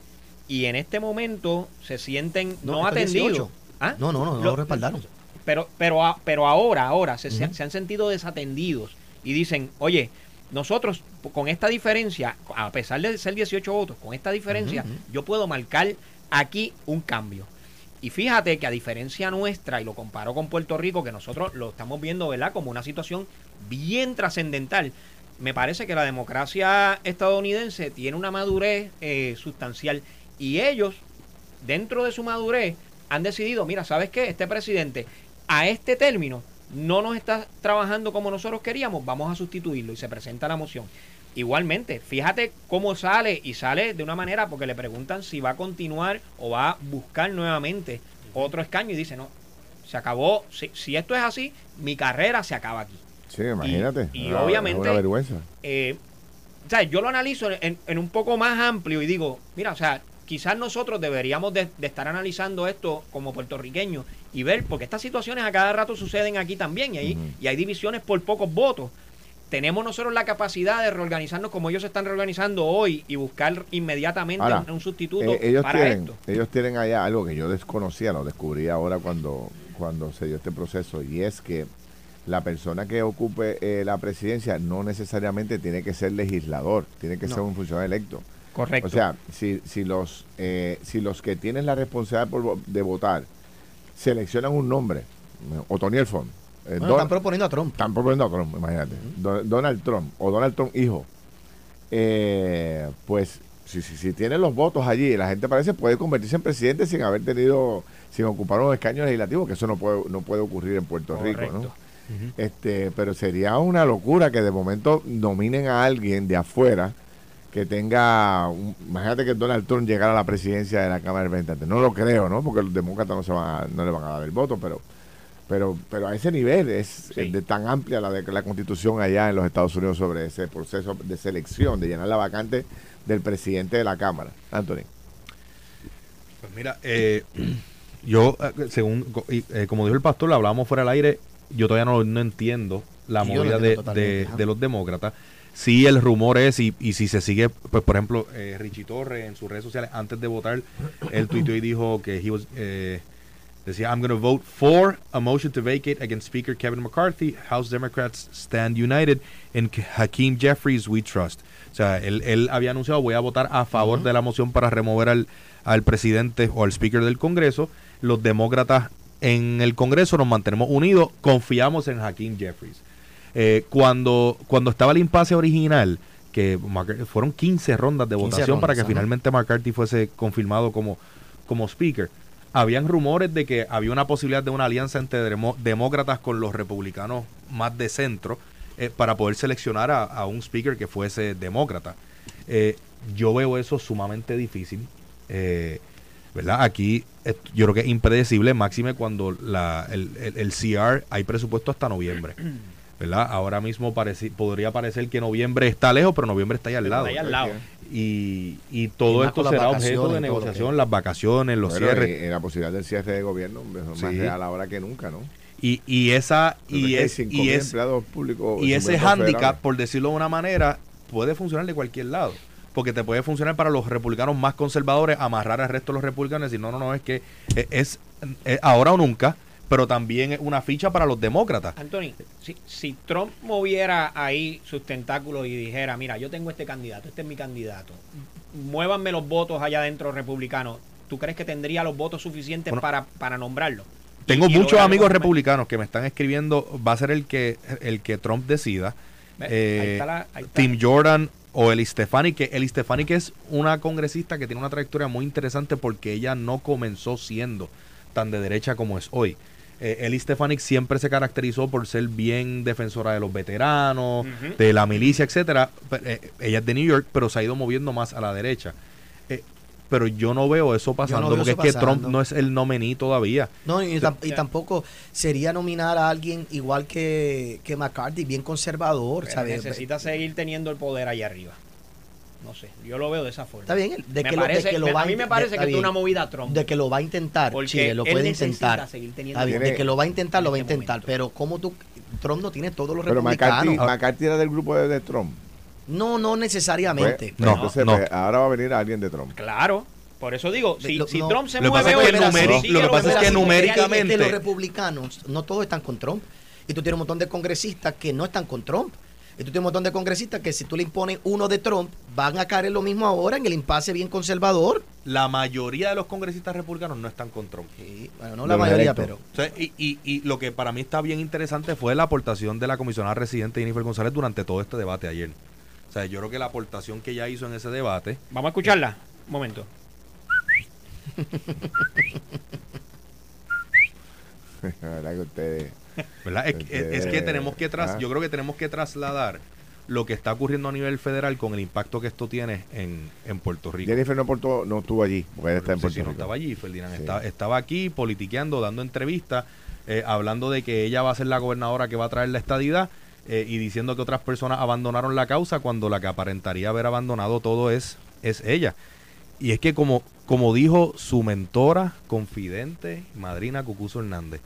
Y en este momento se sienten no, atendidos. ¿Ah? No, no, no, no lo respaldaron. Pero, pero, pero ahora, ahora se, se, han sentido desatendidos y dicen, oye, nosotros con esta diferencia, a pesar de ser 18 votos, con esta diferencia, yo puedo marcar aquí un cambio. Y fíjate que a diferencia nuestra, y lo comparo con Puerto Rico, que nosotros lo estamos viendo, ¿verdad? Como una situación bien trascendental. Me parece que la democracia estadounidense tiene una madurez eh, sustancial y ellos, dentro de su madurez, han decidido, mira, ¿sabes qué? Este presidente a este término no nos está trabajando como nosotros queríamos, vamos a sustituirlo y se presenta la moción. Igualmente, fíjate cómo sale y sale de una manera porque le preguntan si va a continuar o va a buscar nuevamente otro escaño y dice, no, se acabó, si, si esto es así, mi carrera se acaba aquí. Sí, imagínate. Y, obviamente. Es una vergüenza. Eh, o sea, yo lo analizo en, en, un poco más amplio y digo, mira, o sea, quizás nosotros deberíamos de, estar analizando esto como puertorriqueños y ver, porque estas situaciones a cada rato suceden aquí también y, ahí, y hay divisiones por pocos votos. Tenemos nosotros la capacidad de reorganizarnos como ellos se están reorganizando hoy y buscar inmediatamente un, sustituto eh, ellos para tienen, esto. Ellos tienen allá algo que yo desconocía, lo descubrí ahora cuando, cuando se dio este proceso, y es que la persona que ocupe eh, la presidencia no necesariamente tiene que ser legislador, tiene que ser un funcionario electo. Correcto. O sea, si, si, los, eh, si los que tienen la responsabilidad de votar seleccionan un nombre, Otoniel Font. Eh, están proponiendo a Trump. Están proponiendo a Trump, imagínate. Donald Trump o Donald Trump hijo. Eh, pues si, si, si tienen los votos allí, la gente parece puede convertirse en presidente sin haber tenido, sin ocupar un escaño legislativo, que eso no puede, no puede ocurrir en Puerto Rico, ¿no? este, pero sería una locura que de momento nominen a alguien de afuera que tenga, imagínate que Donald Trump llegara a la presidencia de la Cámara de Representantes. No lo creo, ¿no? Porque los demócratas no, se van no le van a dar el voto, pero pero pero a ese nivel es, de tan amplia la, de, la constitución allá en los Estados Unidos sobre ese proceso de selección, de llenar la vacante del presidente de la Cámara. Anthony. Pues mira, eh, [clears throat] yo, eh, según, eh, como dijo el pastor, lo hablábamos fuera del aire, yo todavía no, no entiendo la movida de, de, de los demócratas si el rumor es, y, y si se sigue, pues por ejemplo, eh, Richie Torres en sus redes sociales, antes de votar, él tuiteó y dijo que he was, eh, decía, I'm going to vote for a motion to vacate against Speaker Kevin McCarthy. House Democrats stand united. and Hakeem Jeffries we trust. O sea, él, él había anunciado, voy a votar a favor de la moción para remover al, al presidente o al Speaker del Congreso. Los demócratas en el Congreso nos mantenemos unidos, confiamos en Hakeem Jeffries. Eh, cuando, cuando estaba el impasse original, que fueron 15 rondas de votación para que finalmente McCarthy fuese confirmado como, como speaker. Habían rumores de que había una posibilidad de una alianza entre demócratas con los republicanos más de centro eh, para poder seleccionar a, un speaker que fuese demócrata. Eh, yo veo eso sumamente difícil. ¿verdad? Aquí yo creo que es impredecible, máxime cuando la, el, el, el CR hay presupuesto hasta noviembre. ¿Verdad? Ahora mismo podría parecer que noviembre está lejos, pero noviembre está ahí al lado. Y, y todo esto será objeto de negociación, las vacaciones, los cierres. Y, la posibilidad del cierre de gobierno es más real ahora que nunca, ¿no? Y, y esa y, es, y, públicos y ese hándicap, por decirlo de una manera, puede funcionar de cualquier lado porque te puede funcionar para los republicanos más conservadores, amarrar al resto de los republicanos y no, no, no, es que es ahora o nunca pero también es una ficha para los demócratas. Anthony, si, si Trump moviera ahí sus tentáculos y dijera, mira, yo tengo este candidato, este es mi candidato, muévanme los votos allá adentro republicanos, ¿tú crees que tendría los votos suficientes para, para nombrarlo? Tengo muchos amigos republicanos que me están escribiendo, va a ser el que, el que Trump decida. Eh, Tim Jordan o Eli Stefani, que Eli Stefani que es una congresista que tiene una trayectoria muy interesante porque ella no comenzó siendo tan de derecha como es hoy. Eh, Eli Stefanik siempre se caracterizó por ser bien defensora de los veteranos, de la milicia, etcétera. Eh, ella es de New York, pero se ha ido moviendo más a la derecha. Eh, pero yo no veo eso pasando, porque es que Trump no es el nominee todavía. No, y, tampoco sería nominar a alguien igual que, que McCarthy, bien conservador. Necesita seguir teniendo el poder ahí arriba. No sé, yo lo veo de esa forma. Está bien, de, que, lo, va a mí me parece que es una movida Trump. De que lo va a intentar, Chile, lo puede intentar. de que lo va a intentar, lo va a este intentar. Pero como tú, Trump no tiene todos los pero republicanos. McCarthy, McCarthy era del grupo de, Trump. No, no necesariamente. Pues, no, entonces, pues, ahora va a venir alguien de Trump. Claro. Por eso digo, si, si Trump se mueve hoy, lo que pasa es que numéricamente los republicanos no todos están con Trump y tú tienes un montón de congresistas que no están con Trump. Y tú tienes un montón de congresistas que si tú le impones uno de Trump, van a caer en lo mismo ahora, en el impasse bien conservador. La mayoría de los congresistas republicanos no están con Trump. bueno, no la mayoría, pero... y, y, y, lo que para mí está bien interesante fue la aportación de la comisionada residente Jennifer González durante todo este debate ayer. O sea, yo creo que la aportación que ella hizo en ese debate... Vamos a escucharla. Un momento. [laughs] la verdad que ustedes es, que tenemos que tras, yo creo que tenemos que trasladar lo que está ocurriendo a nivel federal con el impacto que esto tiene en, en Puerto Rico. Jennifer no, no estuvo allí, porque está en Puerto Rico. no estaba allí, Ferdinand. Estaba, aquí politiqueando, dando entrevistas, eh, hablando de que ella va a ser la gobernadora que va a traer la estadidad. eh, y diciendo que otras personas abandonaron la causa cuando la que aparentaría haber abandonado todo es, es ella. Y es que como, como dijo su mentora, confidente, madrina Cucuso Hernández,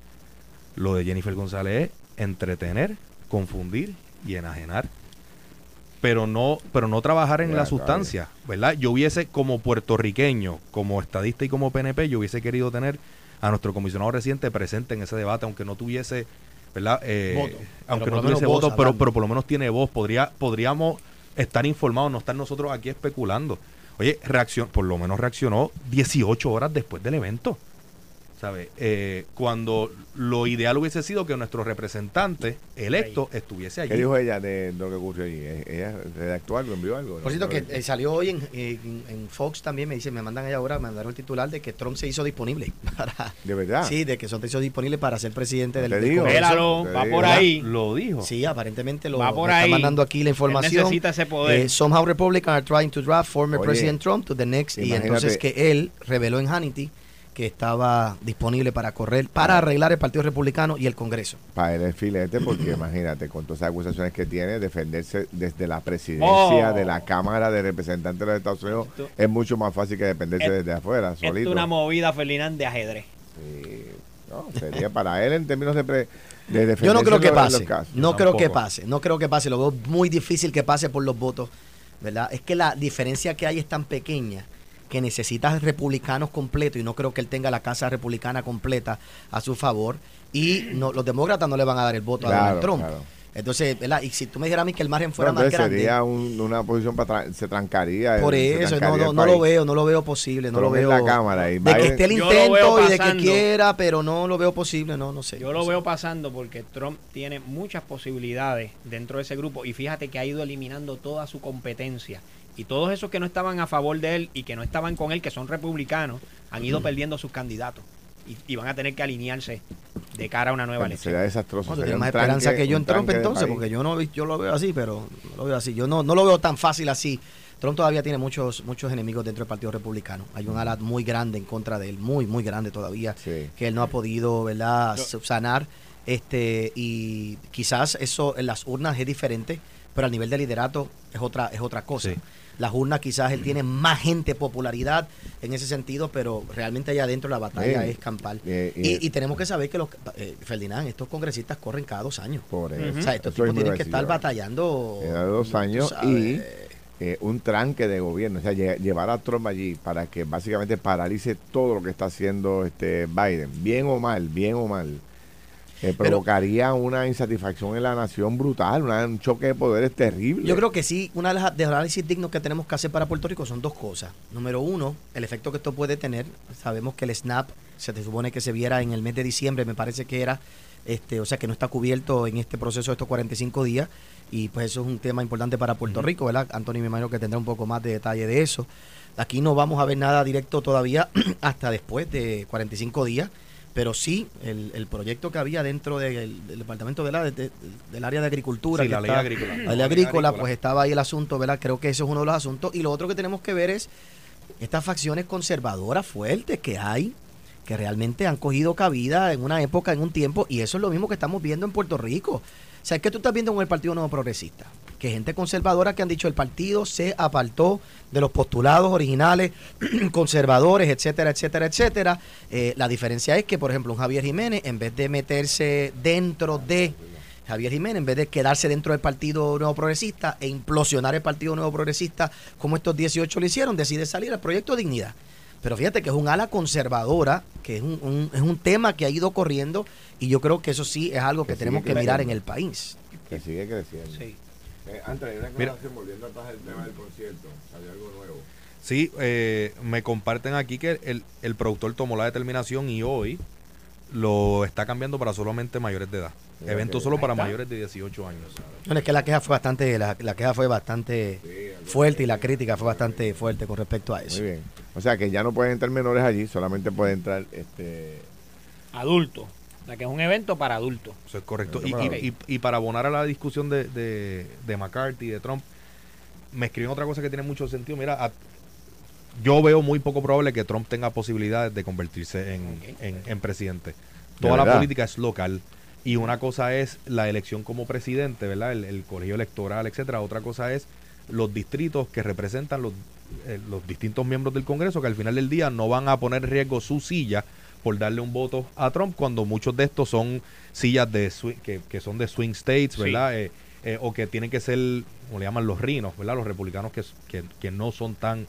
lo de Jennifer González es entretener, confundir y enajenar. Pero no, pero no trabajar en la sustancia, ¿verdad? Yo hubiese, como puertorriqueño, como estadista y como PNP, yo hubiese querido tener a nuestro comisionado reciente presente en ese debate, aunque no tuviese, ¿verdad? Eh, aunque no tuviese voto, pero, pero por lo menos tiene voz. Podría, podríamos estar informados, no estar nosotros aquí especulando. Oye, reacción, por lo menos reaccionó 18 horas después del evento. ¿Sabe? Eh, cuando lo ideal hubiese sido que nuestro representante electo estuviese allí. ¿Qué dijo ella de lo que ocurrió allí? ¿Ella redactó algo, envió algo? Por cierto, que eh, salió hoy en, en, Fox también, me dice, me mandan allá ahora, me mandaron el titular de que Trump se hizo disponible. [laughs] Para, ¿De verdad? Sí, de que Trump se hizo disponible para ser presidente del, digo, va por ahí. Lo dijo. Sí, aparentemente lo va por ahí. está mandando aquí la información. necesita ese poder. Eh, somehow Republicans are trying to draft former President Trump to the next. Y entonces que él reveló en Hannity que estaba disponible para correr, para arreglar el Partido Republicano y el Congreso. Para el filete, porque [clears throat] imagínate, con todas las acusaciones que tiene, defenderse desde la presidencia, de la oh. Cámara de Representantes de los Estados Unidos, es mucho más fácil que defenderse desde afuera, solito. Es una movida, Ferdinand, de ajedrez. Sí, no, sería para él en términos de... Pre, de Yo no creo que pase, no creo que pase, no creo que pase, lo veo muy difícil que pase por los votos, ¿verdad? Es que la diferencia que hay es tan pequeña que necesita republicanos completos y no creo que él tenga la casa republicana completa a su favor y no, los demócratas no le van a dar el voto a Donald Trump. Entonces, ¿verdad? Y si tú me dijeras a mí que el margen fuera más grande. Sería una posición para. se trancaría. Por eso, no, no, no lo veo, no lo veo posible. No lo veo. la cámara. de que esté el intento y de que quiera, pero no lo veo posible, no, no sé. Yo lo veo pasando porque Trump tiene muchas posibilidades dentro de ese grupo y fíjate que ha ido eliminando toda su competencia y todos esos que no estaban a favor de él y que no estaban con él, que son republicanos, han ido perdiendo sus candidatos. Y, van a tener que alinearse de cara a una nueva elección. Sería desastroso. No, más esperanza que yo en Trump entonces, porque yo no yo lo veo así, pero no lo veo así. Yo no, no lo veo tan fácil así. Trump todavía tiene muchos muchos enemigos dentro del Partido Republicano. Hay un ala muy grande en contra de él, muy muy grande todavía, que él no ha podido, ¿verdad?, subsanar este y quizás eso en las urnas es diferente, pero al nivel de liderato es otra es otra cosa. Las urnas quizás él tiene más gente, popularidad en ese sentido, pero realmente allá adentro la batalla es campal. y, tenemos que saber que los, eh, Ferdinand, estos congresistas corren cada dos años. Por eso. O sea, estos tipos tienen que estar batallando. Cada dos años y eh, un tranque de gobierno, o sea, llevar a Trump allí para que básicamente paralice todo lo que está haciendo este Biden, bien o mal, bien o mal provocaría una insatisfacción en la nación brutal, un choque de poderes terrible. Yo creo que sí, una de las de análisis dignos que tenemos que hacer para Puerto Rico son dos cosas. Número uno, el efecto que esto puede tener. Sabemos que el SNAP se te supone que se viera en el mes de diciembre, me parece que era, este, o sea que no está cubierto en este proceso de estos 45 días y pues eso es un tema importante para Puerto Rico, ¿verdad? Anthony me imagino que tendrá un poco más de detalle de eso. Aquí no vamos a ver nada directo todavía [clears throat] hasta después de 45 días pero sí el, proyecto que había dentro del, departamento de la, del área de agricultura, la, ley agrícola. la ley agrícola, pues estaba ahí el asunto, ¿verdad? Creo que eso es uno de los asuntos. Y lo otro que tenemos que ver es estas facciones conservadoras fuertes que hay, que realmente han cogido cabida en una época, en un tiempo, y eso es lo mismo que estamos viendo en Puerto Rico. O sea, que tú estás viendo con el Partido Nuevo Progresista que gente conservadora que han dicho el partido se apartó de los postulados originales [clears throat] conservadores, etcétera, etcétera, etcétera. Eh, la diferencia es que, por ejemplo, un Javier Jiménez, en vez de meterse dentro de Javier Jiménez, en vez de quedarse dentro del Partido Nuevo Progresista e implosionar el Partido Nuevo Progresista como estos 18 lo hicieron, decide salir al Proyecto Dignidad. Pero fíjate que es un ala conservadora, que es un, es un tema que ha ido corriendo y yo creo que eso sí es algo que, tenemos que mirar en el país. Que sigue creciendo. Sí. Eh, antes, una Mira, volviendo atrás el tema del concierto, ¿había algo nuevo? Sí, eh, me comparten aquí que el, el productor tomó la determinación y hoy lo está cambiando para solamente mayores de edad. Evento solo para mayores de 18 años. Bueno, es que la queja fue bastante, la, la queja fue bastante fuerte y la crítica fue bastante fuerte con respecto a eso. Muy bien. O sea que ya no pueden entrar menores allí, solamente pueden entrar este adultos que es un evento para adultos. Eso es correcto. Y, para abonar a la discusión de, de, de McCarthy, de Trump, me escriben otra cosa que tiene mucho sentido. Mira, yo veo muy poco probable que Trump tenga posibilidades de convertirse en, presidente. Toda la política es local. Y una cosa es la elección como presidente, ¿verdad? El, colegio electoral, etcétera. Otra cosa es los distritos que representan los, eh, los distintos miembros del Congreso, que al final del día no van a poner en riesgo su silla por darle un voto a Trump, cuando muchos de estos son sillas de que, que, son de swing states, ¿verdad? Eh, eh, o que tienen que ser, como le llaman los rinos, ¿verdad? Los republicanos que, que, no son tan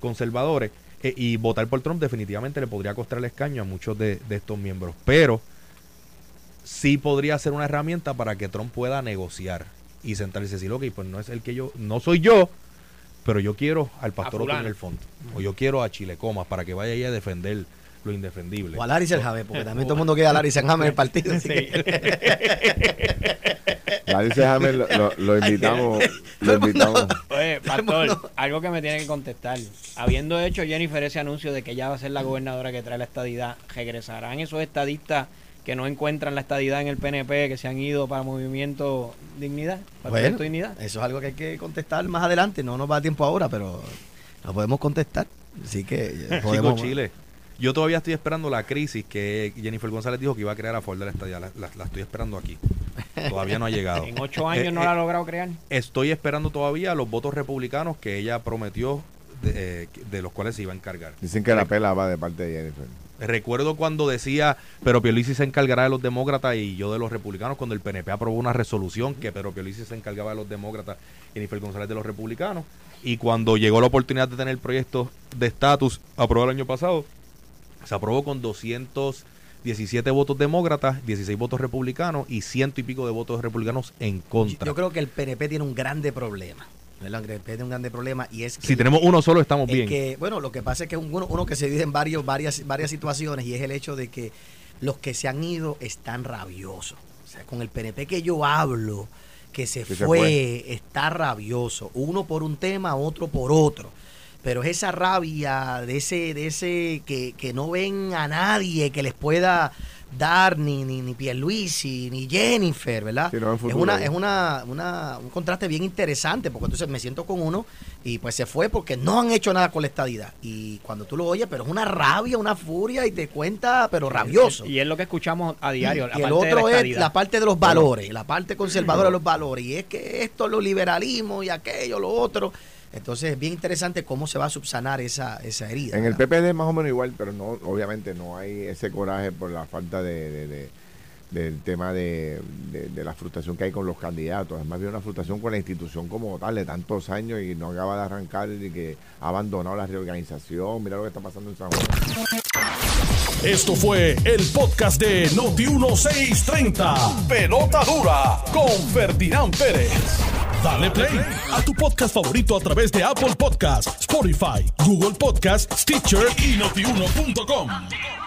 conservadores. y votar por Trump definitivamente le podría costar el escaño a muchos de, de estos miembros. Pero sí podría ser una herramienta para que Trump pueda negociar y sentarse y decir, ok, pues no es el que yo, no soy yo, pero yo quiero al pastor Otto en el fondo. O yo quiero a Chile Comas para que vaya ahí a defender lo indefendible. O a Larry porque también [laughs] todo el mundo quiere a Larry Selhammer en el partido. Así [laughs] Larry lo, lo, invitamos. Lo invitamos. Oye, Pastor, algo que me tiene que contestar. Habiendo hecho Jennifer ese anuncio de que ella va a ser la gobernadora que trae la estadidad, ¿regresarán esos estadistas que no encuentran la estadidad en el PNP, que se han ido para Movimiento Dignidad, bueno, Dignidad. Eso es algo que hay que contestar más adelante, no nos va a tiempo ahora, pero lo podemos contestar. Así que podemos... Chile. Yo todavía estoy esperando la crisis que Jennifer González dijo que iba a crear a Ford de la estadía. La, estoy esperando aquí. Todavía no ha llegado. [laughs] en ocho años no la ha logrado crear. Estoy esperando todavía los votos republicanos que ella prometió de, eh, los cuales se iba a encargar. Dicen que la pela va de parte de Jennifer. Recuerdo cuando decía, pero Pierluisi se encargará de los demócratas y yo de los republicanos, cuando el PNP aprobó una resolución que Pedro Pierluisi se encargaba de los demócratas y Jennifer González de los republicanos. Y cuando llegó la oportunidad de tener el proyecto de estatus aprobado el año pasado, se aprobó con 217 votos demócratas, 16 votos republicanos y ciento y pico de votos republicanos en contra. Yo creo que el PNP tiene un grande problema. El PNP tiene un grande problema y es que... Si tenemos uno solo estamos bien. Que, bueno, lo que pasa es que es uno, uno que se divide en varios, varias, varias situaciones y es el hecho de que los que se han ido están rabiosos. O sea, con el PNP que yo hablo, que se, fue, está rabioso. Uno por un tema, otro por otro pero es esa rabia de ese, de ese que, que no ven a nadie que les pueda dar ni, ni, ni Pierluisi, ni Jennifer, ¿verdad? es una, es una, una, un contraste bien interesante, porque entonces me siento con uno y pues se fue porque no han hecho nada con la estadidad. Y cuando tú lo oyes, pero es una rabia, una furia y te cuenta, pero rabioso. Y es lo que escuchamos a diario. Y, el otro es la parte de los valores, la parte conservadora de los valores. Y es que esto, lo liberalismo y aquello, lo otro. Entonces es bien interesante cómo se va a subsanar esa, esa herida. En el PPD más o menos igual, pero no obviamente no hay ese coraje por la falta de, del tema de, la frustración que hay con los candidatos. Es más una frustración con la institución como tal de tantos años y no acaba de arrancar y que ha abandonado la reorganización. Mira lo que está pasando en San Juan. Esto fue el podcast de Noti1630. Pelota dura con Ferdinand Pérez. Dale play a tu podcast favorito a través de Apple Podcasts, Spotify, Google Podcasts, Stitcher y notiuno.com.